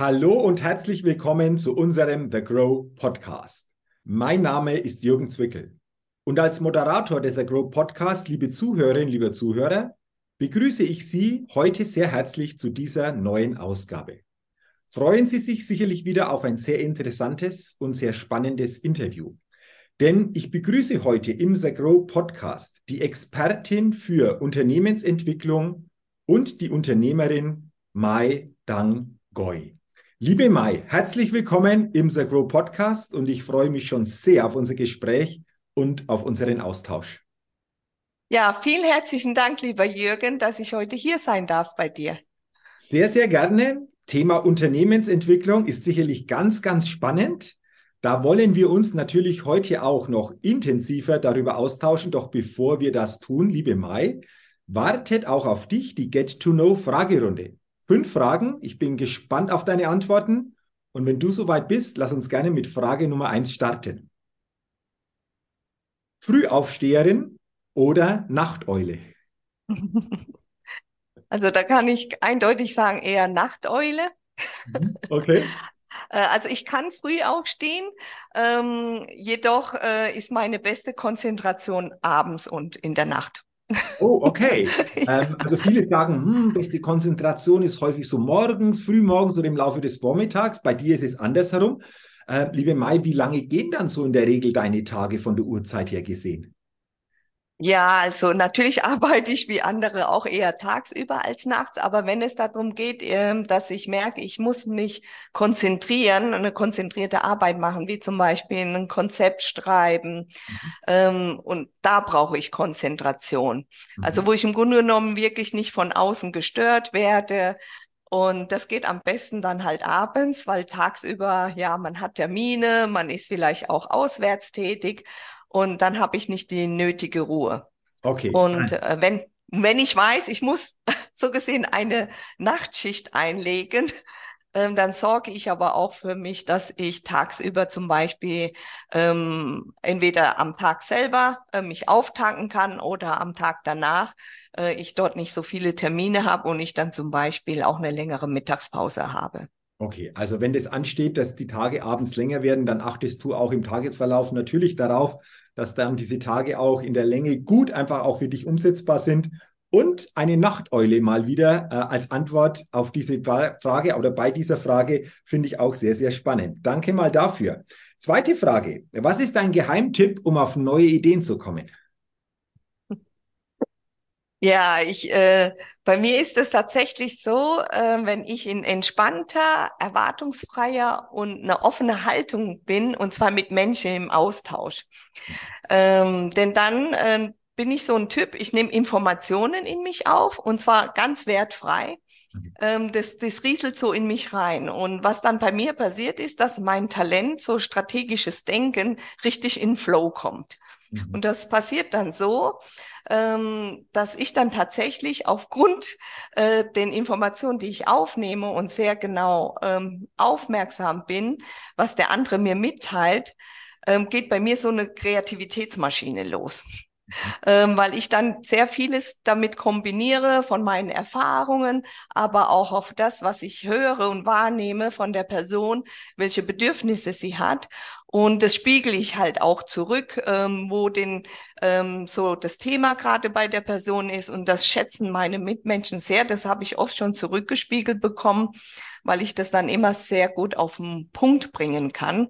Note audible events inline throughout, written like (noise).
Hallo und herzlich willkommen zu unserem The Grow Podcast. Mein Name ist Jürgen Zwickel und als Moderator des The Grow Podcast, liebe Zuhörerinnen, liebe Zuhörer, begrüße ich Sie heute sehr herzlich zu dieser neuen Ausgabe. Freuen Sie sich sicherlich wieder auf ein sehr interessantes und sehr spannendes Interview. Denn ich begrüße heute im The Grow Podcast die Expertin für Unternehmensentwicklung und die Unternehmerin Mai Dang Goi. Liebe Mai, herzlich willkommen im The Grow Podcast und ich freue mich schon sehr auf unser Gespräch und auf unseren Austausch. Ja, vielen herzlichen Dank, lieber Jürgen, dass ich heute hier sein darf bei dir. Sehr, sehr gerne. Thema Unternehmensentwicklung ist sicherlich ganz, ganz spannend. Da wollen wir uns natürlich heute auch noch intensiver darüber austauschen. Doch bevor wir das tun, liebe Mai, wartet auch auf dich die Get-to-Know-Fragerunde fünf Fragen. Ich bin gespannt auf deine Antworten. Und wenn du soweit bist, lass uns gerne mit Frage Nummer eins starten. Frühaufsteherin oder Nachteule? (laughs) Also da kann ich eindeutig sagen, eher Nachteule. Mhm, okay. (laughs) Äh, also ich kann früh aufstehen, ähm, jedoch äh, ist meine beste Konzentration abends und in der Nacht. Oh, okay. (laughs) ähm, also viele sagen, hm, beste Konzentration ist häufig so morgens, frühmorgens oder im Laufe des Vormittags. Bei dir ist es andersherum. Äh, liebe Mai, wie lange gehen dann so in der Regel deine Tage von der Uhrzeit her gesehen? Ja, also natürlich (laughs) arbeite ich wie andere auch eher tagsüber als nachts, aber wenn es darum geht, ähm, dass ich merke, ich muss mich konzentrieren, eine konzentrierte Arbeit machen, wie zum Beispiel ein Konzept schreiben, mhm. Ähm, und da brauche ich Konzentration. Mhm. Also wo ich im Grunde genommen wirklich nicht von außen gestört werde, und das geht am besten dann halt abends, weil tagsüber, ja, man hat Termine, man ist vielleicht auch auswärts tätig und dann habe ich nicht die nötige Ruhe. Okay. Und äh, wenn, wenn ich weiß, ich muss (laughs) so gesehen eine Nachtschicht einlegen, (laughs) ähm, dann sorge ich aber auch für mich, dass ich tagsüber zum Beispiel ähm, entweder am Tag selber äh, mich auftanken kann oder am Tag danach äh, ich dort nicht so viele Termine habe und ich dann zum Beispiel auch eine längere Mittagspause habe. Okay, also wenn das ansteht, dass die Tage abends länger werden, dann achtest du auch im Tagesverlauf natürlich darauf, dass dann diese Tage auch in der Länge gut einfach auch für dich umsetzbar sind. Und eine Nachteule mal wieder äh, als Antwort auf diese Frage oder bei dieser Frage finde ich auch sehr, sehr spannend. Danke mal dafür. Zweite Frage. Was ist dein Geheimtipp, um auf neue Ideen zu kommen? Ja, ich, äh, bei mir ist es tatsächlich so, äh, wenn ich in entspannter, erwartungsfreier und eine offene Haltung bin, und zwar mit Menschen im Austausch. Ähm, denn dann äh, bin ich so ein Typ, ich nehme Informationen in mich auf, und zwar ganz wertfrei. Mhm. Ähm, das, das rieselt so in mich rein. Und was dann bei mir passiert ist, dass mein Talent, so strategisches Denken, richtig in Flow kommt. Mhm. Und das passiert dann so, ähm, dass ich dann tatsächlich aufgrund äh, den Informationen, die ich aufnehme und sehr genau ähm, aufmerksam bin, was der andere mir mitteilt, ähm, geht bei mir so eine Kreativitätsmaschine los ähm, weil ich dann sehr vieles damit kombiniere von meinen Erfahrungen, aber auch auf das, was ich höre und wahrnehme von der Person, welche Bedürfnisse sie hat. Und das spiegel ich halt auch zurück, ähm, wo den ähm, so das Thema gerade bei der Person ist. Und das schätzen meine Mitmenschen sehr. Das habe ich oft schon zurückgespiegelt bekommen, weil ich das dann immer sehr gut auf den Punkt bringen kann.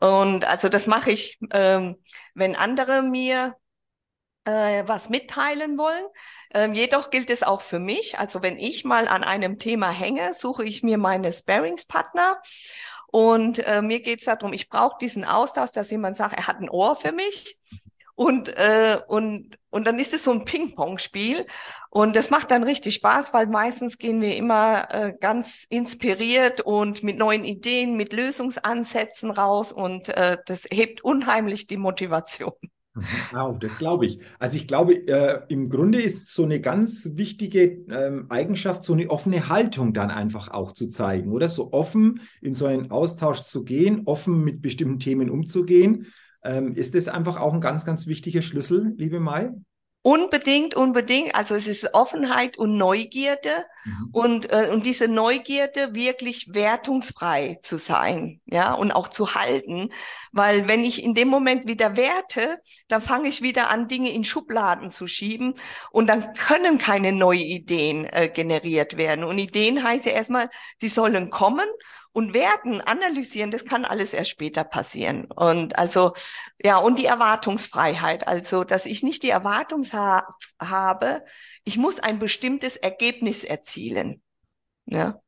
Und also das mache ich, ähm, wenn andere mir äh, was mitteilen wollen. Ähm, jedoch gilt es auch für mich. Also wenn ich mal an einem Thema hänge, suche ich mir meine Sparingspartner. Und äh, mir geht es darum, ich brauche diesen Austausch, dass jemand sagt, er hat ein Ohr für mich. Und, äh, und, und dann ist es so ein Ping-Pong-Spiel. Und das macht dann richtig Spaß, weil meistens gehen wir immer äh, ganz inspiriert und mit neuen Ideen, mit Lösungsansätzen raus. Und äh, das hebt unheimlich die Motivation. Wow, das glaube ich. Also ich glaube, äh, im Grunde ist so eine ganz wichtige ähm, Eigenschaft, so eine offene Haltung dann einfach auch zu zeigen, oder? So offen in so einen Austausch zu gehen, offen mit bestimmten Themen umzugehen. Ähm, ist das einfach auch ein ganz, ganz wichtiger Schlüssel, liebe Mai? Unbedingt, unbedingt. Also es ist Offenheit und Neugierde mhm. und, äh, und diese Neugierde wirklich wertungsfrei zu sein, ja, und auch zu halten. Weil wenn ich in dem Moment wieder werte, dann fange ich wieder an, Dinge in Schubladen zu schieben und dann können keine neuen Ideen äh, generiert werden. Und Ideen heißt ja erstmal, die sollen kommen und werten, analysieren, das kann alles erst später passieren. Und also, ja, und die Erwartungsfreiheit, also, dass ich nicht die Erwartung ha habe, ich muss ein bestimmtes Ergebnis erzielen. Ja.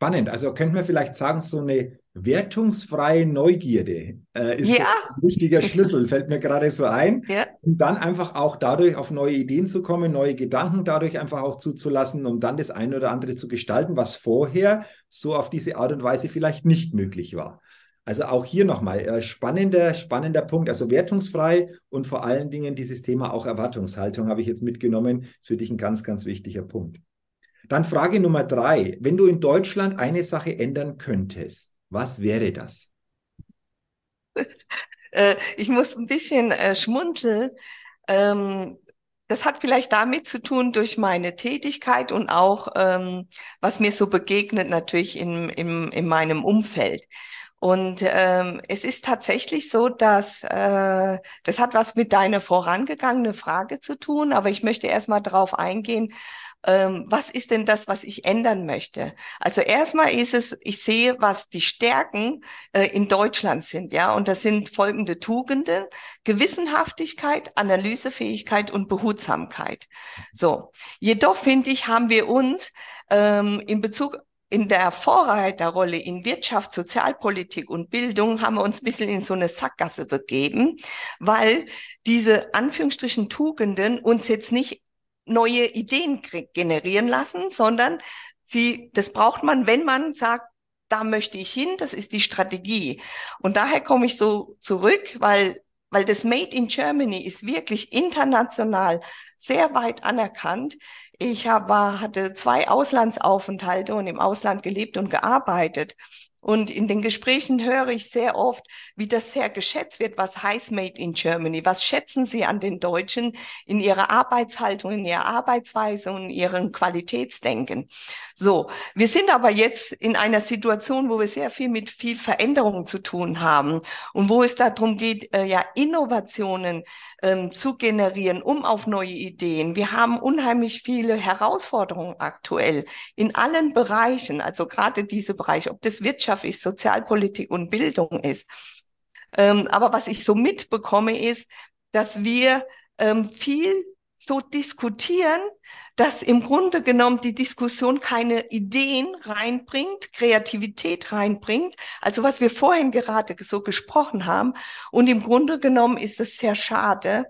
Spannend. Also könnte man vielleicht sagen, so eine wertungsfreie Neugierde äh, ist ja. ein wichtiger Schlüssel, fällt mir gerade so ein. Ja. Und dann einfach auch dadurch auf neue Ideen zu kommen, neue Gedanken dadurch einfach auch zuzulassen, um dann das eine oder andere zu gestalten, was vorher so auf diese Art und Weise vielleicht nicht möglich war. Also auch hier nochmal äh, spannender, spannender Punkt. Also wertungsfrei und vor allen Dingen dieses Thema auch Erwartungshaltung habe ich jetzt mitgenommen. Das ist für dich ein ganz, ganz wichtiger Punkt. Dann Frage Nummer drei. Wenn du in Deutschland eine Sache ändern könntest, was wäre das? (laughs) Äh, ich muss ein bisschen äh, schmunzeln. Ähm, das hat vielleicht damit zu tun durch meine Tätigkeit und auch, ähm, was mir so begegnet natürlich in, in, in meinem Umfeld. Und ähm, es ist tatsächlich so, dass äh, das hat was mit deiner vorangegangene Frage zu tun, aber ich möchte erstmal darauf eingehen, ähm, was ist denn das, was ich ändern möchte? Also erstmal ist es, ich sehe, was die Stärken äh, in Deutschland sind, ja, und das sind folgende Tugenden, Gewissenhaftigkeit, Analysefähigkeit und Behutsamkeit. So. Jedoch finde ich, haben wir uns ähm, in Bezug in der Vorreiterrolle in Wirtschaft, Sozialpolitik und Bildung haben wir uns ein bisschen in so eine Sackgasse begeben, weil diese Anführungsstrichen Tugenden uns jetzt nicht neue Ideen generieren lassen, sondern sie, das braucht man, wenn man sagt, da möchte ich hin, das ist die Strategie. Und daher komme ich so zurück, weil, weil das Made in Germany ist wirklich international sehr weit anerkannt. Ich habe, hatte zwei Auslandsaufenthalte und im Ausland gelebt und gearbeitet. Und in den Gesprächen höre ich sehr oft, wie das sehr geschätzt wird. Was heißt Made in Germany? Was schätzen Sie an den Deutschen in ihrer Arbeitshaltung, in ihrer Arbeitsweise und in ihrem Qualitätsdenken? So. Wir sind aber jetzt in einer Situation, wo wir sehr viel mit viel Veränderungen zu tun haben und wo es darum geht, äh, ja, Innovationen ähm, zu generieren, um auf neue Ideen. Wir haben unheimlich viele Herausforderungen aktuell in allen Bereichen, also gerade diese Bereiche, ob das Wirtschaft Wirtschaft ist, Sozialpolitik und Bildung ist. Ähm, aber was ich so mitbekomme, ist, dass wir ähm, viel so diskutieren, dass im Grunde genommen die Diskussion keine Ideen reinbringt, Kreativität reinbringt, also was wir vorhin gerade so gesprochen haben. Und im Grunde genommen ist es sehr schade,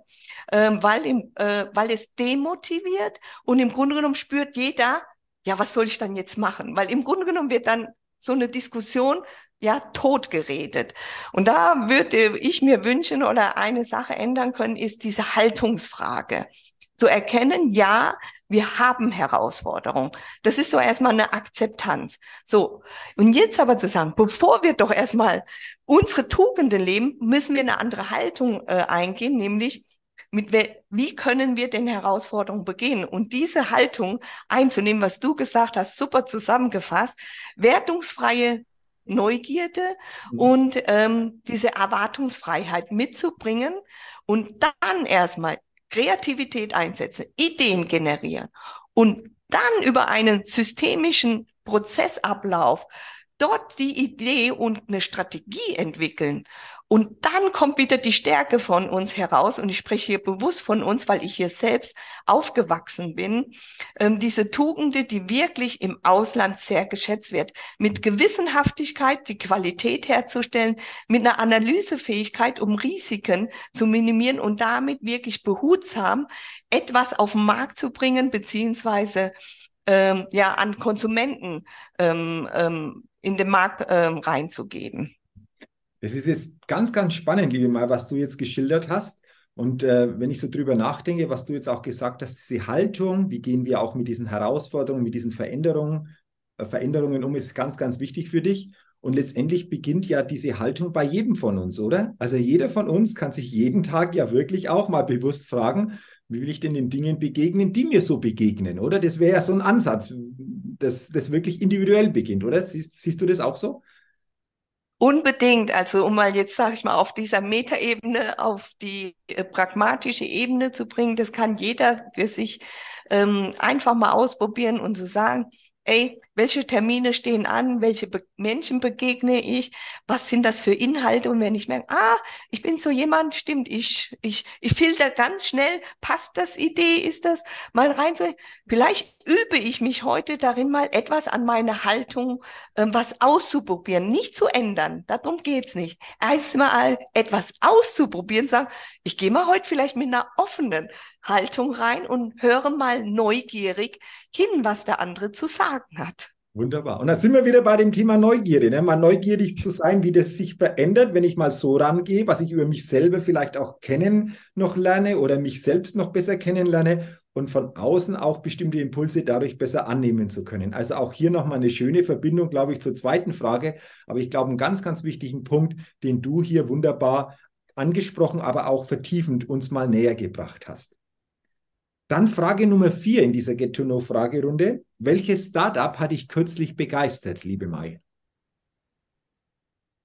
ähm, weil, im, äh, weil es demotiviert und im Grunde genommen spürt jeder, ja, was soll ich dann jetzt machen? Weil im Grunde genommen wird dann so eine Diskussion ja totgeredet. Und da würde ich mir wünschen oder eine Sache ändern können, ist diese Haltungsfrage. Zu erkennen, ja, wir haben Herausforderungen. Das ist so erstmal eine Akzeptanz. So. Und jetzt aber zu sagen, bevor wir doch erstmal unsere Tugenden leben, müssen wir eine andere Haltung äh, eingehen, nämlich mit wie können wir den Herausforderungen begehen? Und diese Haltung einzunehmen, was du gesagt hast, super zusammengefasst, wertungsfreie Neugierde mhm. und ähm, diese Erwartungsfreiheit mitzubringen und dann erstmal Kreativität einsetzen, Ideen generieren und dann über einen systemischen Prozessablauf dort die Idee und eine Strategie entwickeln und dann kommt wieder die Stärke von uns heraus. Und ich spreche hier bewusst von uns, weil ich hier selbst aufgewachsen bin. Ähm, diese Tugende, die wirklich im Ausland sehr geschätzt wird. Mit Gewissenhaftigkeit die Qualität herzustellen, mit einer Analysefähigkeit, um Risiken zu minimieren und damit wirklich behutsam etwas auf den Markt zu bringen, beziehungsweise ähm, ja an Konsumenten ähm, ähm, in den Markt ähm, reinzugeben. Das ist jetzt ganz, ganz spannend, liebe Mai, was du jetzt geschildert hast. Und äh, wenn ich so drüber nachdenke, was du jetzt auch gesagt hast, diese Haltung, wie gehen wir auch mit diesen Herausforderungen, mit diesen Veränderungen, äh, Veränderungen um, ist ganz, ganz wichtig für dich. Und letztendlich beginnt ja diese Haltung bei jedem von uns, oder? Also jeder von uns kann sich jeden Tag ja wirklich auch mal bewusst fragen, Wie will ich denn den Dingen begegnen, die mir so begegnen, oder? Das wäre ja so ein Ansatz, dass das wirklich individuell beginnt, oder? Siehst, siehst du das auch so? Unbedingt. Also um mal jetzt, sage ich mal, auf dieser Metaebene, auf die äh, pragmatische Ebene zu bringen, das kann jeder für sich ähm, einfach mal ausprobieren und zu so sagen, ey, welche Termine stehen an, welche Be Menschen begegne ich, was sind das für Inhalte und wenn ich merke, ah, ich bin so jemand, stimmt, ich, ich, ich filter ganz schnell, passt das Idee, ist das, mal rein so, vielleicht übe ich mich heute darin mal etwas an meiner Haltung, äh, was auszuprobieren, nicht zu ändern, darum geht's nicht. Erstmal etwas auszuprobieren, sagen, ich gehe mal heute vielleicht mit einer offenen Haltung rein und höre mal neugierig hin, was der andere zu sagen hat. Wunderbar. Und da sind wir wieder bei dem Thema Neugierde. Ne? Mal neugierig zu sein, wie das sich verändert, wenn ich mal so rangehe, was ich über mich selber vielleicht auch kennen noch lerne oder mich selbst noch besser kennenlerne und von außen auch bestimmte Impulse dadurch besser annehmen zu können. Also auch hier nochmal eine schöne Verbindung, glaube ich, zur zweiten Frage. Aber ich glaube, einen ganz, ganz wichtigen Punkt, den du hier wunderbar angesprochen, aber auch vertiefend uns mal näher gebracht hast. Dann Frage Nummer vier in dieser Get-to-Know-Fragerunde. Welches Startup hat dich kürzlich begeistert, liebe Mai?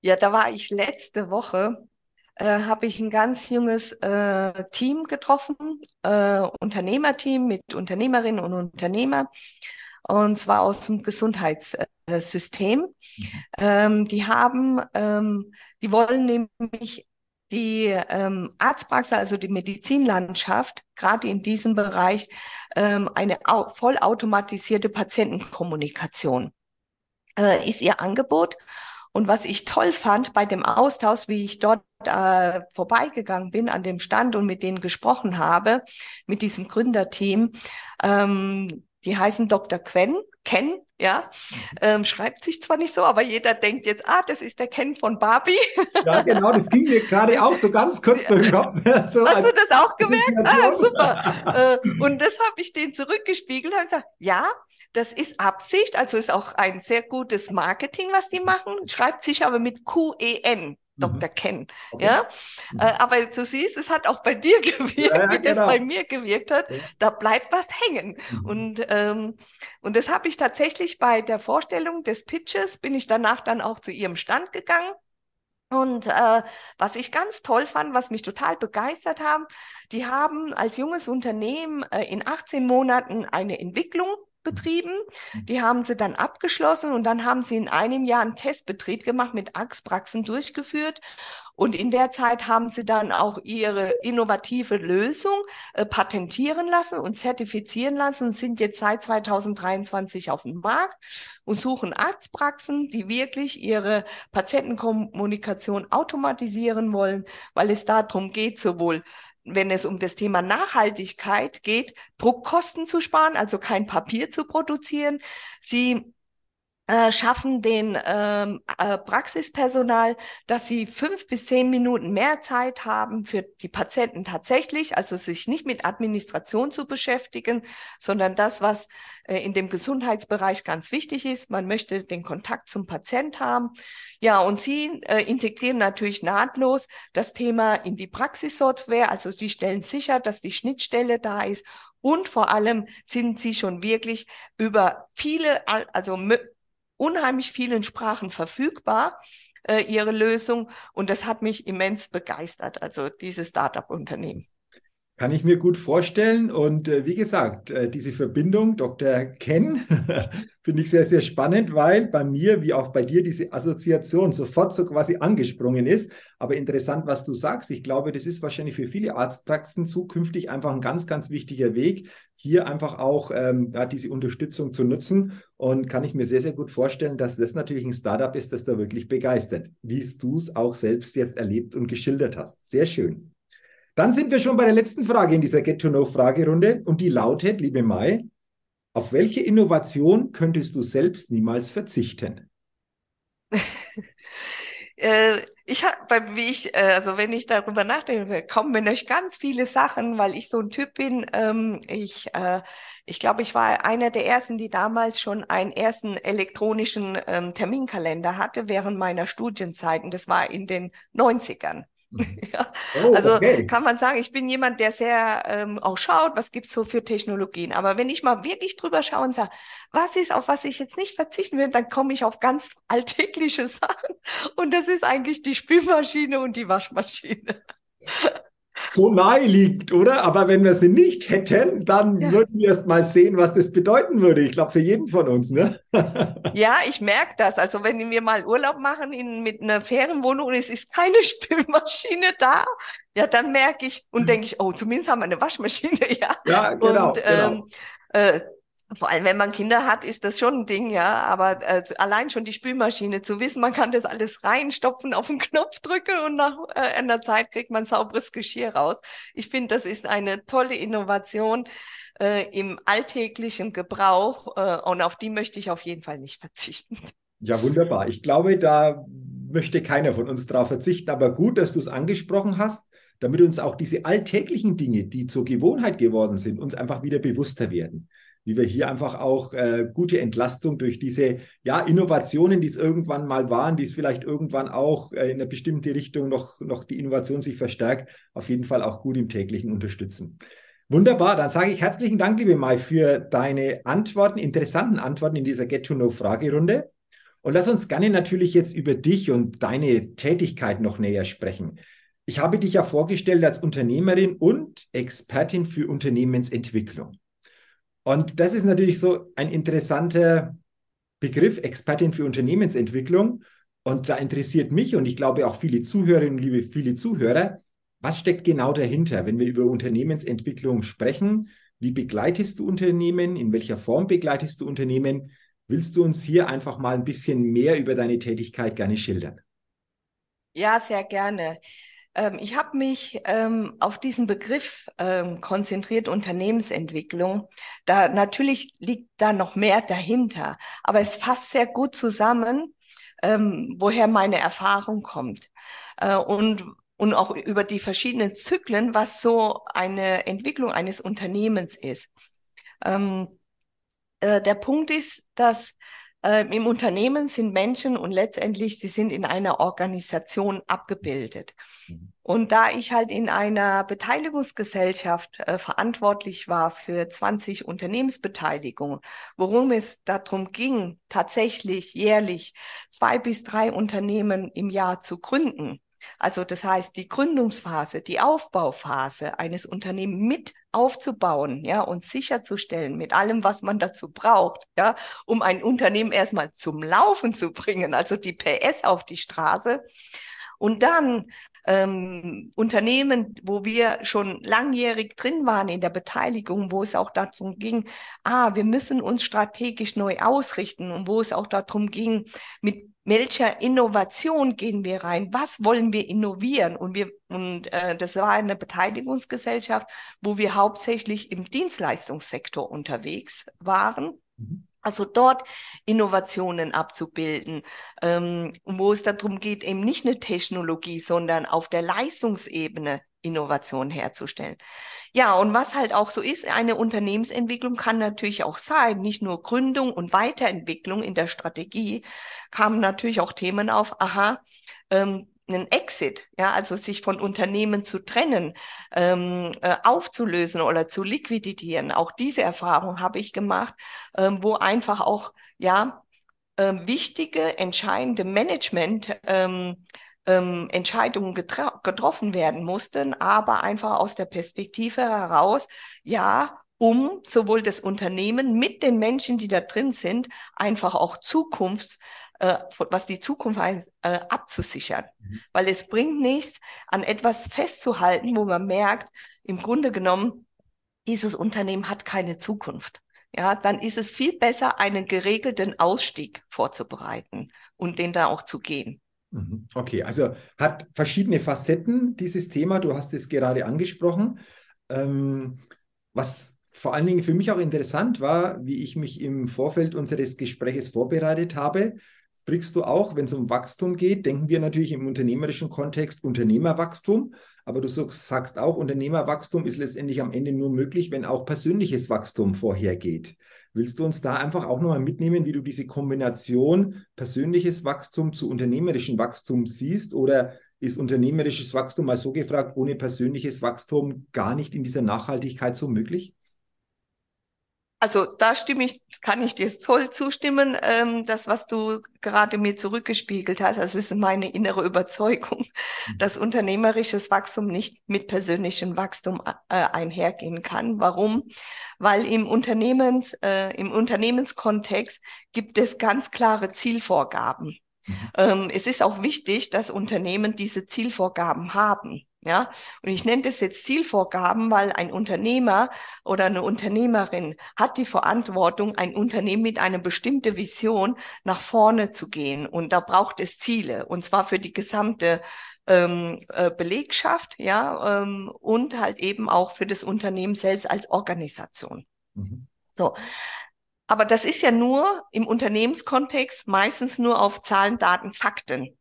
Ja, da war ich letzte Woche, äh, habe ich ein ganz junges äh, Team getroffen, äh, Unternehmerteam mit Unternehmerinnen und Unternehmer, und zwar aus dem Gesundheitssystem. Mhm. Ähm, die haben, ähm, die wollen nämlich die ähm, Arztpraxis, also die Medizinlandschaft, gerade in diesem Bereich, ähm, eine vollautomatisierte Patientenkommunikation äh, ist ihr Angebot. Und was ich toll fand bei dem Austausch, wie ich dort äh, vorbeigegangen bin an dem Stand und mit denen gesprochen habe, mit diesem Gründerteam, ähm, die heißen Dr. Quen, Ken, ja, ähm, schreibt sich zwar nicht so, aber jeder denkt jetzt, ah, das ist der Ken von Barbie. Ja, genau, das ging mir gerade (laughs) auch so ganz kurz durch den Kopf. So Hast du das auch gemerkt? Ah, super. Äh, und das habe ich denen zurückgespiegelt und gesagt, ja, das ist Absicht, also ist auch ein sehr gutes Marketing, was die machen, schreibt sich aber mit Q-E-N. Dr. Mhm. Ken. Okay. Ja, mhm. äh, aber du siehst, es hat auch bei dir (laughs) gewirkt, ja, ja, wie genau. das bei mir gewirkt hat. Ja. Da bleibt was hängen. Mhm. Und, ähm, und das habe ich tatsächlich bei der Vorstellung des Pitches, bin ich danach dann auch zu ihrem Stand gegangen. Und äh, was ich ganz toll fand, was mich total begeistert haben, die haben als junges Unternehmen äh, in 18 Monaten eine Entwicklung betrieben. Die haben sie dann abgeschlossen und dann haben sie in einem Jahr einen Testbetrieb gemacht, mit Arztpraxen durchgeführt. Und in der Zeit haben sie dann auch ihre innovative Lösung äh, patentieren lassen und zertifizieren lassen und sind jetzt seit 2023 auf dem Markt und suchen Arztpraxen, die wirklich ihre Patientenkommunikation automatisieren wollen, weil es darum geht, sowohl wenn es um das Thema Nachhaltigkeit geht, Druckkosten zu sparen, also kein Papier zu produzieren. Sie äh, schaffen den ähm, äh, Praxispersonal, dass sie fünf bis zehn Minuten mehr Zeit haben für die Patienten tatsächlich, also sich nicht mit Administration zu beschäftigen, sondern das, was äh, in dem Gesundheitsbereich ganz wichtig ist. Man möchte den Kontakt zum Patient haben. Ja, und sie äh, integrieren natürlich nahtlos das Thema in die Praxissoftware, also sie stellen sicher, dass die Schnittstelle da ist und vor allem sind sie schon wirklich über viele, also unheimlich vielen Sprachen verfügbar, äh, ihre Lösung. Und das hat mich immens begeistert, also dieses Startup-Unternehmen. Kann ich mir gut vorstellen. Und äh, wie gesagt, äh, diese Verbindung, Dr. Ken, (laughs) finde ich sehr, sehr spannend, weil bei mir, wie auch bei dir, diese Assoziation sofort so quasi angesprungen ist. Aber interessant, was du sagst. Ich glaube, das ist wahrscheinlich für viele Arztpraxen zukünftig einfach ein ganz, ganz wichtiger Weg, hier einfach auch ähm, ja, diese Unterstützung zu nutzen. Und kann ich mir sehr, sehr gut vorstellen, dass das natürlich ein Startup ist, das da wirklich begeistert, wie du es auch selbst jetzt erlebt und geschildert hast. Sehr schön. Dann sind wir schon bei der letzten Frage in dieser Get-to-Know-Fragerunde und die lautet, liebe Mai, auf welche Innovation könntest du selbst niemals verzichten? (laughs) äh, ich habe, wie ich, äh, also wenn ich darüber nachdenke, kommen mir noch ganz viele Sachen, weil ich so ein Typ bin. Ähm, ich, äh, ich glaube, ich war einer der ersten, die damals schon einen ersten elektronischen ähm, Terminkalender hatte während meiner Studienzeiten. Das war in den 90ern. (laughs) ja. Oh, also okay. kann man sagen, ich bin jemand, der sehr ähm, auch schaut, was gibt's so für Technologien. Aber wenn ich mal wirklich drüber schaue und sage, was ist, auf was ich jetzt nicht verzichten will, dann komme ich auf ganz (laughs) alltägliche Sachen. Und das ist eigentlich die Spülmaschine und die Waschmaschine so nahe liegt, oder? Aber wenn wir sie nicht hätten, dann ja. würden wir erst mal sehen, was das bedeuten würde. Ich glaube, für jeden von uns, ne? (laughs) ja, ich merke das. Also wenn wir mal Urlaub machen in, mit einer Ferienwohnung und es ist keine (laughs) Spülmaschine da, ja, dann merke ich und denke ich, oh, zumindest haben wir eine Waschmaschine, (laughs) ja. Ja, genau. Und, genau. Ähm, äh, vor allem, wenn man Kinder hat, ist das schon ein Ding, ja. Aber äh, allein schon die Spülmaschine zu wissen, man kann das alles reinstopfen, auf den Knopf drücken und nach äh, einer Zeit kriegt man sauberes Geschirr raus. Ich finde, das ist eine tolle Innovation äh, im alltäglichen Gebrauch äh, und auf die möchte ich auf jeden Fall nicht verzichten. Ja, wunderbar. Ich glaube, da möchte keiner von uns darauf verzichten, aber gut, dass du es angesprochen hast, damit uns auch diese alltäglichen Dinge, die zur Gewohnheit geworden sind, uns einfach wieder bewusster werden wie wir hier einfach auch äh, gute Entlastung durch diese ja, Innovationen, die es irgendwann mal waren, die es vielleicht irgendwann auch äh, in eine bestimmte Richtung noch, noch die Innovation sich verstärkt, auf jeden Fall auch gut im täglichen unterstützen. Wunderbar, dann sage ich herzlichen Dank, liebe Mai, für deine Antworten, interessanten Antworten in dieser Get-to-Know-Fragerunde. Und lass uns gerne natürlich jetzt über dich und deine Tätigkeit noch näher sprechen. Ich habe dich ja vorgestellt als Unternehmerin und Expertin für Unternehmensentwicklung. Und das ist natürlich so ein interessanter Begriff, Expertin für Unternehmensentwicklung. Und da interessiert mich und ich glaube auch viele Zuhörerinnen, liebe viele Zuhörer, was steckt genau dahinter, wenn wir über Unternehmensentwicklung sprechen? Wie begleitest du Unternehmen? In welcher Form begleitest du Unternehmen? Willst du uns hier einfach mal ein bisschen mehr über deine Tätigkeit gerne schildern? Ja, sehr gerne. Ähm, ich habe mich ähm, auf diesen Begriff ähm, konzentriert, Unternehmensentwicklung. Da natürlich liegt da noch mehr dahinter, aber es fasst sehr gut zusammen, ähm, woher meine Erfahrung kommt äh, und und auch über die verschiedenen Zyklen, was so eine Entwicklung eines Unternehmens ist. Ähm, äh, der Punkt ist, dass äh, im Unternehmen sind Menschen und letztendlich sie sind in einer Organisation abgebildet. Mhm. Und da ich halt in einer Beteiligungsgesellschaft äh, verantwortlich war für 20 Unternehmensbeteiligungen, worum es darum ging, tatsächlich jährlich zwei bis drei Unternehmen im Jahr zu gründen, also das heißt, die Gründungsphase, die Aufbauphase eines Unternehmens mit aufzubauen, ja, und sicherzustellen mit allem, was man dazu braucht, ja, um ein Unternehmen erstmal zum Laufen zu bringen, also die PS auf die Straße. Und dann ähm, Unternehmen, wo wir schon langjährig drin waren in der Beteiligung, wo es auch darum ging, ah, wir müssen uns strategisch neu ausrichten und wo es auch darum ging, mit welcher Innovation gehen wir rein? Was wollen wir innovieren? Und wir und äh, das war eine Beteiligungsgesellschaft, wo wir hauptsächlich im Dienstleistungssektor unterwegs waren. Mhm. Also dort Innovationen abzubilden, ähm, wo es darum geht, eben nicht eine Technologie, sondern auf der Leistungsebene Innovation herzustellen. Ja, und was halt auch so ist, eine Unternehmensentwicklung kann natürlich auch sein, nicht nur Gründung und Weiterentwicklung in der Strategie, kamen natürlich auch Themen auf, aha, ähm, einen Exit, ja, also sich von Unternehmen zu trennen, ähm, äh, aufzulösen oder zu liquidieren. Auch diese Erfahrung habe ich gemacht, ähm, wo einfach auch ja äh, wichtige, entscheidende Management ähm, ähm, Entscheidungen getroffen werden mussten, aber einfach aus der Perspektive heraus, ja, um sowohl das Unternehmen mit den Menschen, die da drin sind, einfach auch Zukunfts äh, was die Zukunft heißt, äh, abzusichern. Mhm. Weil es bringt nichts, an etwas festzuhalten, wo man merkt, im Grunde genommen, dieses Unternehmen hat keine Zukunft. Ja, dann ist es viel besser, einen geregelten Ausstieg vorzubereiten und den da auch zu gehen. Mhm. Okay, also hat verschiedene Facetten dieses Thema. Du hast es gerade angesprochen. Ähm, was vor allen Dingen für mich auch interessant war, wie ich mich im Vorfeld unseres Gesprächs vorbereitet habe, sprichst du auch, wenn es um Wachstum geht, denken wir natürlich im unternehmerischen Kontext Unternehmerwachstum, aber du sagst auch, Unternehmerwachstum ist letztendlich am Ende nur möglich, wenn auch persönliches Wachstum vorhergeht. Willst du uns da einfach auch nochmal mitnehmen, wie du diese Kombination persönliches Wachstum zu unternehmerischem Wachstum siehst oder ist unternehmerisches Wachstum mal so gefragt, ohne persönliches Wachstum gar nicht in dieser Nachhaltigkeit so möglich? Also da stimme ich, kann ich dir voll zustimmen. Ähm, das, was du gerade mir zurückgespiegelt hast, das ist meine innere Überzeugung, mhm. dass unternehmerisches Wachstum nicht mit persönlichem Wachstum äh, einhergehen kann. Warum? Weil im Unternehmens, äh, im Unternehmenskontext gibt es ganz klare Zielvorgaben. Mhm. Ähm, es ist auch wichtig, dass Unternehmen diese Zielvorgaben haben. Ja, und ich nenne das jetzt Zielvorgaben, weil ein Unternehmer oder eine Unternehmerin hat die Verantwortung, ein Unternehmen mit einer bestimmten Vision nach vorne zu gehen. Und da braucht es Ziele, und zwar für die gesamte ähm, äh, Belegschaft, ja, ähm, und halt eben auch für das Unternehmen selbst als Organisation. Mhm. So. Aber das ist ja nur im Unternehmenskontext meistens nur auf Zahlen, Daten, Fakten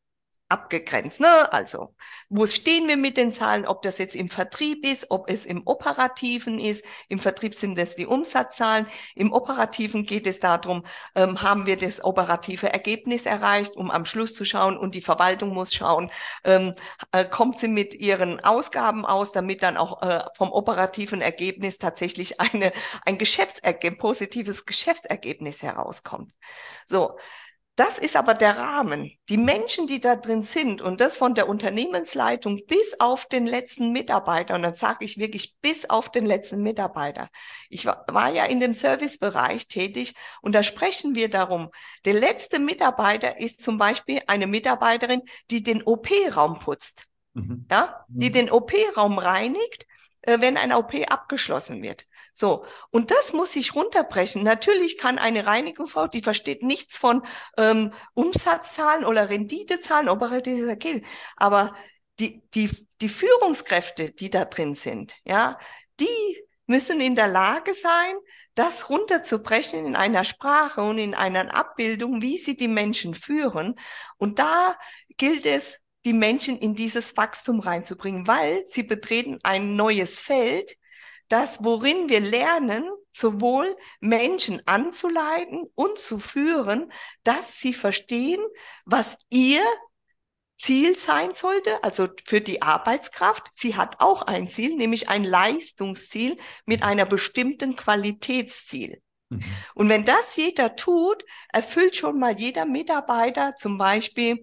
abgegrenzt. Ne? Also, wo stehen wir mit den Zahlen, ob das jetzt im Vertrieb ist, ob es im Operativen ist. Im Vertrieb sind das die Umsatzzahlen. Im Operativen geht es darum, ähm, haben wir das operative Ergebnis erreicht, um am Schluss zu schauen und die Verwaltung muss schauen, ähm, äh, kommt sie mit ihren Ausgaben aus, damit dann auch äh, vom operativen Ergebnis tatsächlich eine, ein Geschäftsergebnis, positives Geschäftsergebnis herauskommt. So. Das ist aber der Rahmen. Die Menschen, die da drin sind und das von der Unternehmensleitung bis auf den letzten Mitarbeiter, und dann sage ich wirklich bis auf den letzten Mitarbeiter. Ich war, war ja in dem Servicebereich tätig und da sprechen wir darum. Der letzte Mitarbeiter ist zum Beispiel eine Mitarbeiterin, die den OP-Raum putzt. Mhm. Ja, die mhm. den OP-Raum reinigt, wenn ein OP abgeschlossen wird. So, und das muss ich runterbrechen. Natürlich kann eine Reinigungsfrau, die versteht nichts von ähm, Umsatzzahlen oder Renditezahlen, operatives Ergebnis, aber die, die, die Führungskräfte, die da drin sind, ja, die müssen in der Lage sein, das runterzubrechen in einer Sprache und in einer Abbildung, wie sie die Menschen führen. Und da gilt es, die Menschen in dieses Wachstum reinzubringen, weil sie betreten ein neues Feld, das, worin wir lernen, sowohl Menschen anzuleiten und zu führen, dass sie verstehen, was ihr Ziel sein sollte, also für die Arbeitskraft. Sie hat auch ein Ziel, nämlich ein Leistungsziel mit einer bestimmten Qualitätsziel. Mhm. Und wenn das jeder tut, erfüllt schon mal jeder Mitarbeiter zum Beispiel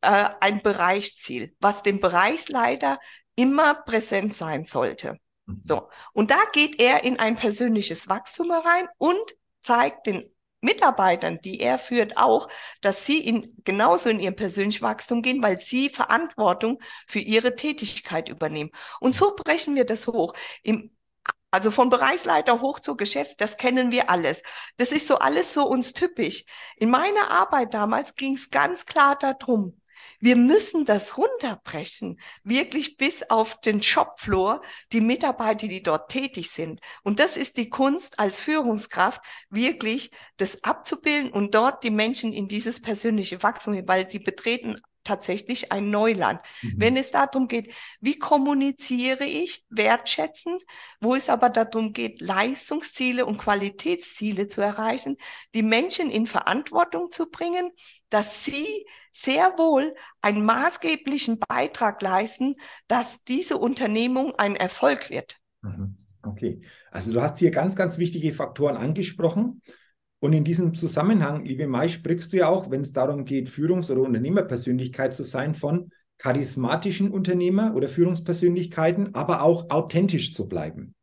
äh, ein Bereichsziel, was dem Bereichsleiter immer präsent sein sollte. Mhm. So. Und da geht er in ein persönliches Wachstum herein und zeigt den Mitarbeitern, die er führt, auch, dass sie in, genauso in ihr persönliches Wachstum gehen, weil sie Verantwortung für ihre Tätigkeit übernehmen. Und so brechen wir das hoch. Im also von Bereichsleiter hoch zu Geschäfts, das kennen wir alles. Das ist so alles so uns typisch. In meiner Arbeit damals ging es ganz klar darum, wir müssen das runterbrechen, wirklich bis auf den Shopfloor, die Mitarbeiter, die dort tätig sind. Und das ist die Kunst als Führungskraft, wirklich das abzubilden und dort die Menschen in dieses persönliche Wachstum, weil die betreten tatsächlich ein Neuland. Mhm. Wenn es darum geht, wie kommuniziere ich wertschätzend, wo es aber darum geht, Leistungsziele und Qualitätsziele zu erreichen, die Menschen in Verantwortung zu bringen, dass sie sehr wohl einen maßgeblichen Beitrag leisten, dass diese Unternehmung ein Erfolg wird. Mhm. Okay, also du hast hier ganz, ganz wichtige Faktoren angesprochen. Und in diesem Zusammenhang, liebe Mai, sprichst du ja auch, wenn es darum geht, Führungs- oder Unternehmerpersönlichkeit zu sein, von charismatischen Unternehmer- oder Führungspersönlichkeiten, aber auch authentisch zu bleiben.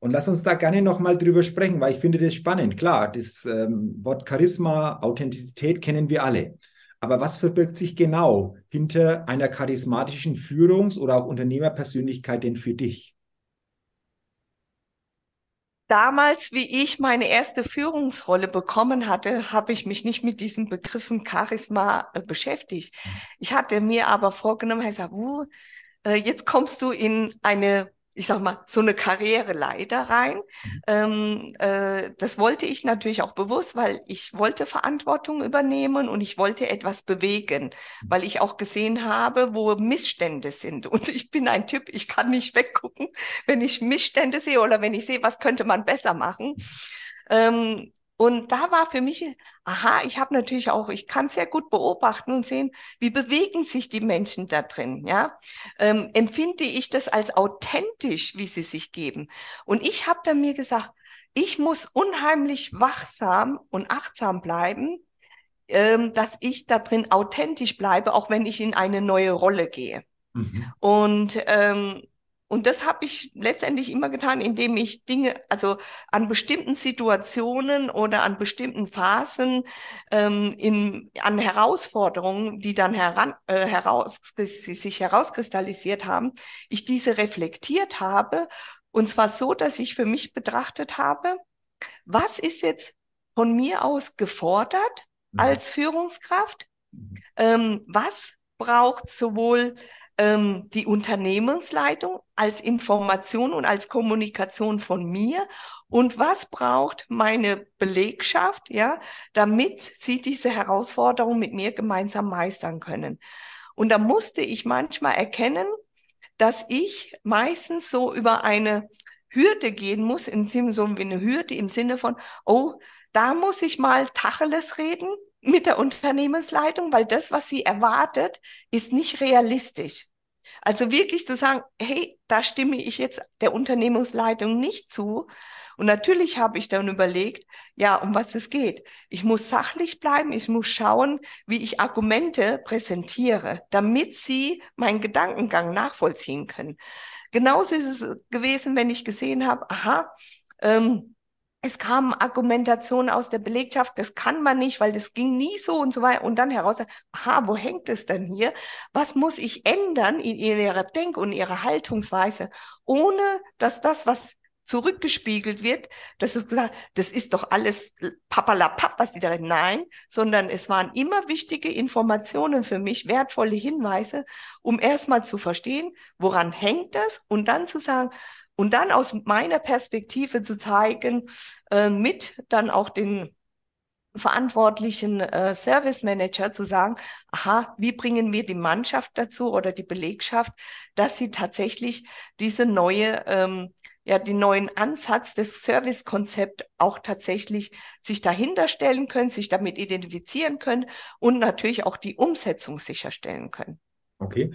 Und lass uns da gerne nochmal drüber sprechen, weil ich finde das spannend. Klar, das ähm, Wort Charisma, Authentizität kennen wir alle. Aber was verbirgt sich genau hinter einer charismatischen Führungs- oder auch Unternehmerpersönlichkeit denn für dich? Damals, wie ich meine erste Führungsrolle bekommen hatte, habe ich mich nicht mit diesen Begriffen Charisma äh, beschäftigt. Mhm. Ich hatte mir aber vorgenommen, ich sage, uh, jetzt kommst du in eine ich sag mal, so eine Karriereleiter rein. Mhm. Ähm, äh, das wollte ich natürlich auch bewusst, weil ich wollte Verantwortung übernehmen und ich wollte etwas bewegen, mhm. weil ich auch gesehen habe, wo Missstände sind. (laughs) Und ich bin ein Typ, ich kann nicht weggucken, wenn ich Missstände sehe oder wenn ich sehe, was könnte man besser machen. Ähm, Und da war für mich, aha, ich habe natürlich auch, ich kann sehr gut beobachten und sehen, wie bewegen sich die Menschen da drin, ja. Ähm, empfinde ich das als authentisch, wie sie sich geben. Und ich habe dann mir gesagt, ich muss unheimlich wachsam und achtsam bleiben, ähm, dass ich da drin authentisch bleibe, auch wenn ich in eine neue Rolle gehe. Mhm. Und ähm, und das habe ich letztendlich immer getan, indem ich Dinge, also an bestimmten Situationen oder an bestimmten Phasen, ähm, in, an Herausforderungen, die dann heran, äh, heraus, sich herauskristallisiert haben, ich diese reflektiert habe. Und zwar so, dass ich für mich betrachtet habe, was ist jetzt von mir aus gefordert mhm. als Führungskraft? Ähm, was braucht sowohl ähm, die Unternehmensleitung als Information und als Kommunikation von mir und was braucht meine Belegschaft, ja, damit sie diese Herausforderung mit mir gemeinsam meistern können. Und da musste ich manchmal erkennen, dass ich meistens so über eine Hürde gehen muss, Sinne so wie eine Hürde im Sinne von, oh, da muss ich mal Tacheles reden mit der Unternehmensleitung, weil das, was sie erwartet, ist nicht realistisch. Also wirklich zu sagen, hey, da stimme ich jetzt der Unternehmensleitung nicht zu. Und natürlich habe ich dann überlegt, ja, um was es geht. Ich muss sachlich bleiben, ich muss schauen, wie ich Argumente präsentiere, damit sie meinen Gedankengang nachvollziehen können. Genauso ist es gewesen, wenn ich gesehen habe, aha, ähm, es kamen Argumentationen aus der Belegschaft, das kann man nicht, weil das ging nie so und so weiter. Und dann heraus, aha, wo hängt es denn hier? Was muss ich ändern in ihrer Denk- und ihrer Haltungsweise, ohne dass das, was zurückgespiegelt wird, das ist gesagt, das ist doch alles papalapap, was die da reden. Nein, sondern es waren immer wichtige Informationen für mich, wertvolle Hinweise, um erstmal zu verstehen, woran hängt das und dann zu sagen, und dann aus meiner Perspektive zu zeigen, äh, mit dann auch den verantwortlichen äh, Service Manager zu sagen, aha, wie bringen wir die Mannschaft dazu oder die Belegschaft, dass sie tatsächlich diese neue, ähm, ja, den neuen Ansatz des Servicekonzept auch tatsächlich sich dahinter stellen können, sich damit identifizieren können und natürlich auch die Umsetzung sicherstellen können. Okay.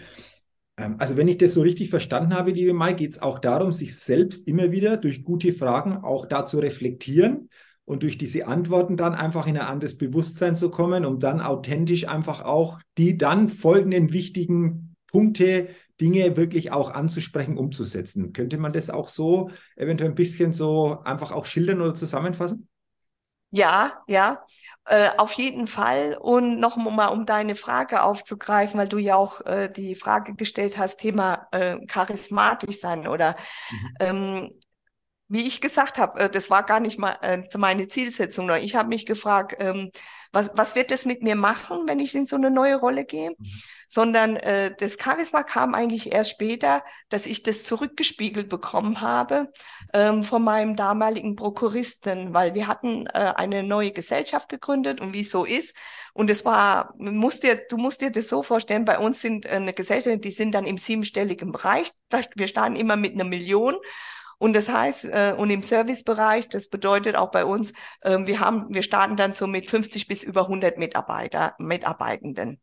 Ähm, also wenn ich das so richtig verstanden habe, liebe Mai, geht es auch darum, sich selbst immer wieder durch gute Fragen auch da zu reflektieren und durch diese Antworten dann einfach in ein anderes Bewusstsein zu kommen, um dann authentisch einfach auch die dann folgenden wichtigen Punkte, Dinge wirklich auch anzusprechen, umzusetzen. Könnte man das auch so eventuell ein bisschen so einfach auch schildern oder zusammenfassen? Ja, ja, äh, auf jeden Fall. Und noch mal, um deine Frage aufzugreifen, weil du ja auch äh, die Frage gestellt hast, Thema äh, charismatisch sein oder mhm. ähm, wie ich gesagt habe, äh, das war gar nicht mal äh, meine Zielsetzung. Ich habe mich gefragt, ähm, was, was wird das mit mir machen, wenn ich in so eine neue Rolle gehe? Mhm. Sondern äh, das Charisma kam eigentlich erst später, dass ich das zurückgespiegelt bekommen habe ähm, von meinem damaligen Prokuristen, weil wir hatten eine neue Gesellschaft gegründet und wie es so ist. Und es war, musst dir, du musst dir das so vorstellen, bei uns sind eine Gesellschaft, die sind dann im siebenstelligen Bereich. Wir starten immer mit einer Million. Und das heißt, äh, und im Servicebereich, das bedeutet auch bei uns, äh, wir haben, wir starten dann so mit 50 bis über 100 Mitarbeiter, Mitarbeitenden.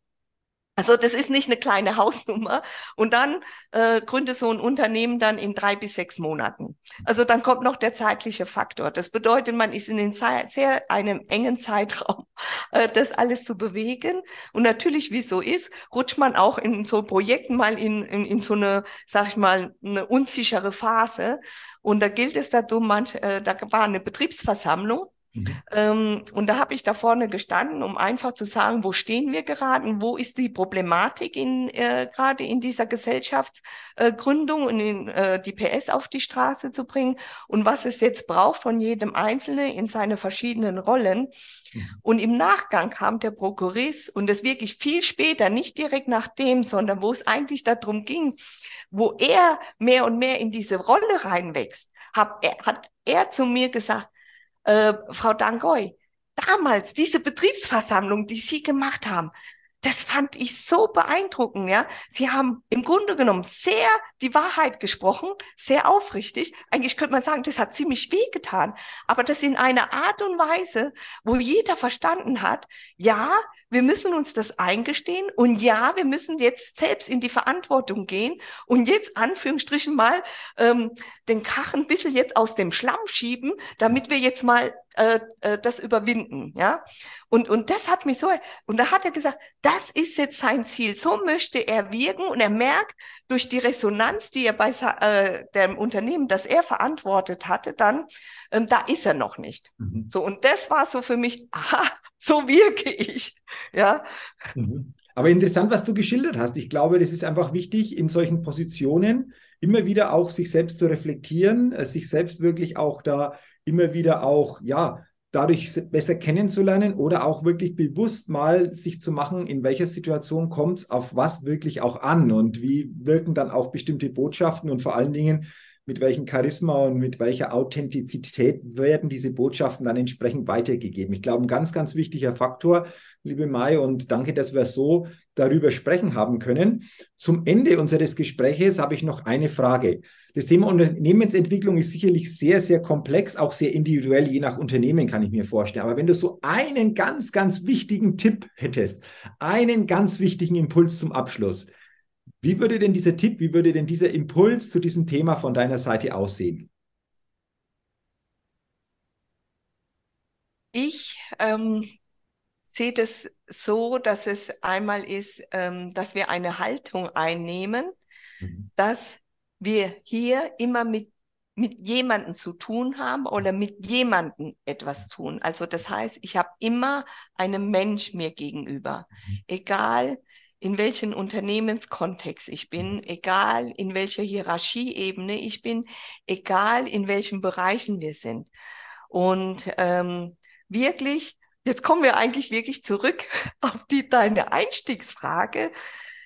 Also das ist nicht eine kleine (laughs) Hausnummer. Und dann äh, gründet so ein Unternehmen dann in drei bis sechs Monaten. Also dann kommt noch der zeitliche Faktor. Das bedeutet, man ist in den sehr einem engen Zeitraum, (laughs) äh, das alles zu bewegen. Und natürlich, wie es so ist, rutscht man auch in so Projekten mal in, in, in so eine, sag ich mal, eine unsichere Phase. Und da gilt es darum, manch, äh, da war eine Betriebsversammlung Mhm. Ähm, und da habe ich da vorne gestanden, um einfach zu sagen, wo stehen wir gerade, wo ist die Problematik in, äh, gerade in dieser Gesellschaftsgründung äh, und in, äh, die PS auf die Straße zu bringen und was es jetzt braucht von jedem Einzelnen in seine verschiedenen Rollen. Mhm. Und im Nachgang kam der Prokurist und das wirklich viel später, nicht direkt nach dem, sondern wo es eigentlich darum ging, wo er mehr und mehr in diese Rolle reinwächst, hab, er, hat er zu mir gesagt, äh, Frau Dangoy, damals diese Betriebsversammlung, die Sie gemacht haben, das fand ich so beeindruckend, ja. Sie haben im Grunde genommen sehr die Wahrheit gesprochen, sehr aufrichtig. Eigentlich könnte man sagen, das hat ziemlich weh getan. Aber das in einer Art und Weise, wo jeder verstanden hat, ja, wir müssen uns das eingestehen und ja, wir müssen jetzt selbst in die Verantwortung gehen und jetzt Anführungsstrichen mal ähm, den Kachen ein bisschen jetzt aus dem Schlamm schieben, damit wir jetzt mal äh, äh, das überwinden, ja. Und, und das hat mich so, und da hat er gesagt, das ist jetzt sein Ziel. So möchte er wirken und er merkt durch die Resonanz, die er bei äh, dem Unternehmen, das er verantwortet hatte, dann, ähm, da ist er noch nicht. Mhm. So, und das war so für mich, aha, so wirke ich, ja. Mhm. Aber interessant, was du geschildert hast. Ich glaube, das ist einfach wichtig, in solchen Positionen immer wieder auch sich selbst zu reflektieren, äh, sich selbst wirklich auch da immer wieder auch, ja, dadurch besser kennenzulernen oder auch wirklich bewusst mal sich zu machen, in welcher Situation kommt es auf was wirklich auch an und wie wirken dann auch bestimmte Botschaften und vor allen Dingen, mit welchem Charisma und mit welcher Authentizität werden diese Botschaften dann entsprechend weitergegeben. Ich glaube, ein ganz, ganz wichtiger Faktor, liebe Mai, und danke, dass wir so darüber sprechen haben können. Zum Ende unseres Gespräches habe ich noch eine Frage. Das Thema Unternehmensentwicklung ist sicherlich sehr, sehr komplex, auch sehr individuell, je nach Unternehmen kann ich mir vorstellen. Aber wenn du so einen ganz, ganz wichtigen Tipp hättest, einen ganz wichtigen Impuls zum Abschluss, wie würde denn dieser Tipp, wie würde denn dieser Impuls zu diesem Thema von deiner Seite aussehen? Ich ähm, sehe das so, dass es einmal ist, ähm, dass wir eine Haltung einnehmen, mhm. dass wir hier immer mit mit jemandem zu tun haben oder mit jemandem etwas tun. Also das heißt, ich habe immer einen Mensch mir gegenüber, mhm. egal in welchem Unternehmenskontext ich bin, mhm. egal in welcher Hierarchieebene ich bin, egal in welchen Bereichen wir sind. Und ähm, wirklich, jetzt kommen wir eigentlich wirklich zurück (laughs) auf die deine Einstiegsfrage.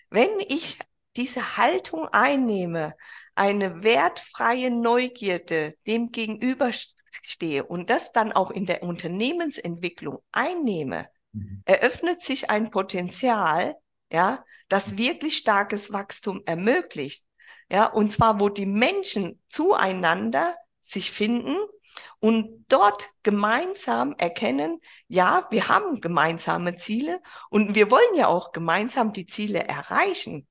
Wenn ich diese Haltung einnehme, eine wertfreie Neugierde dem gegenüberstehe und das dann auch in der Unternehmensentwicklung einnehme, mhm. eröffnet sich ein Potenzial, ja, das wirklich starkes Wachstum ermöglicht. Ja, und zwar, wo die Menschen zueinander sich finden und dort gemeinsam erkennen, ja, wir haben gemeinsame Ziele und wir wollen ja auch gemeinsam die Ziele erreichen.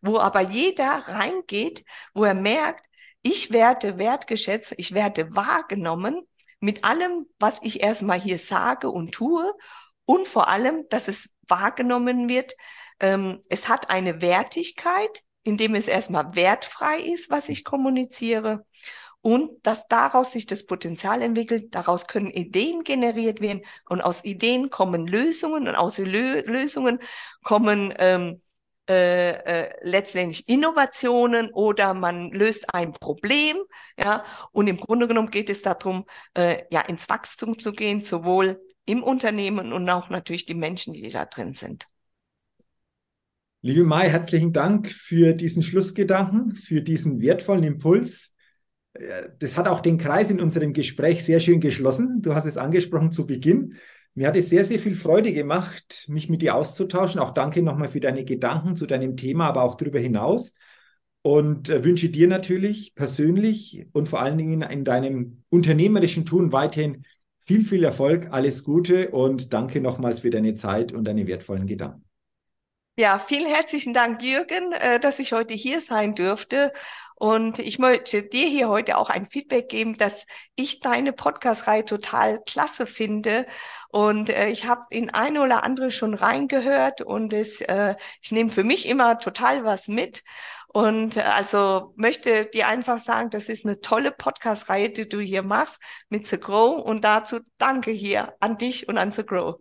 Wo aber jeder reingeht, wo er merkt, ich werde wertgeschätzt, ich werde wahrgenommen mit allem, was ich erstmal hier sage und tue und vor allem, dass es wahrgenommen wird, ähm, es hat eine Wertigkeit, indem es erstmal wertfrei ist, was ich kommuniziere. Und dass daraus sich das Potenzial entwickelt, daraus können Ideen generiert werden und aus Ideen kommen Lösungen und aus Lö Lösungen kommen ähm, äh, äh, letztendlich Innovationen oder man löst ein Problem, ja. Und im Grunde genommen geht es darum, äh, ja, ins Wachstum zu gehen, sowohl im Unternehmen und auch natürlich die Menschen, die da drin sind. Liebe Mai, herzlichen Dank für diesen Schlussgedanken, für diesen wertvollen Impuls. Äh, das hat auch den Kreis in unserem Gespräch sehr schön geschlossen. Du hast es angesprochen zu Beginn. Mir hat es sehr, sehr viel Freude gemacht, mich mit dir auszutauschen. Auch danke nochmal für deine Gedanken zu deinem Thema, aber auch darüber hinaus. Und äh, wünsche dir natürlich persönlich und vor allen Dingen in deinem unternehmerischen Tun weiterhin viel, viel Erfolg, alles Gute und danke nochmals für deine Zeit und deine wertvollen Gedanken. Ja, vielen herzlichen Dank, Jürgen, äh, dass ich heute hier sein dürfte. Und ich möchte dir hier heute auch ein Feedback geben, dass ich deine Podcast-Reihe total klasse finde. Und äh, ich habe in eine oder andere schon reingehört und es, äh, ich nehme für mich immer total was mit. Und äh, also möchte dir einfach sagen, das ist eine tolle Podcast-Reihe, die du hier machst mit The Grow. Und dazu danke hier an dich und an The Grow.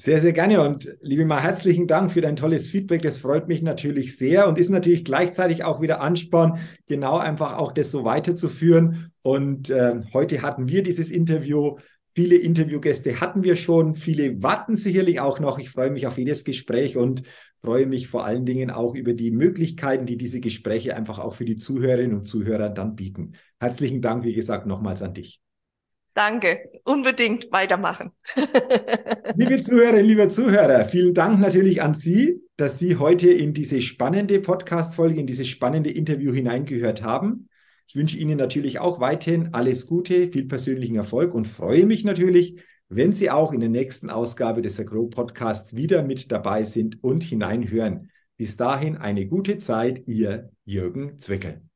Sehr, sehr gerne und liebe Mal herzlichen Dank für dein tolles Feedback. Das freut mich natürlich sehr und ist natürlich gleichzeitig auch wieder Ansporn, genau einfach auch das so weiterzuführen. Und äh, heute hatten wir dieses Interview. Viele Interviewgäste hatten wir schon, viele warten sicherlich auch noch. Ich freue mich auf jedes Gespräch und freue mich vor allen Dingen auch über die Möglichkeiten, die diese Gespräche einfach auch für die Zuhörerinnen und Zuhörer dann bieten. Herzlichen Dank, wie gesagt, nochmals an dich. Danke. Unbedingt weitermachen. (laughs) Liebe Zuhörerinnen, lieber Zuhörer, vielen Dank natürlich an Sie, dass Sie heute in diese spannende Podcast-Folge, in dieses spannende Interview hineingehört haben. Ich wünsche Ihnen natürlich auch weiterhin alles Gute, viel persönlichen Erfolg und freue mich natürlich, wenn Sie auch in der nächsten Ausgabe des Agro Podcasts wieder mit dabei sind und hineinhören. Bis dahin eine gute Zeit, Ihr Jürgen Zwickel.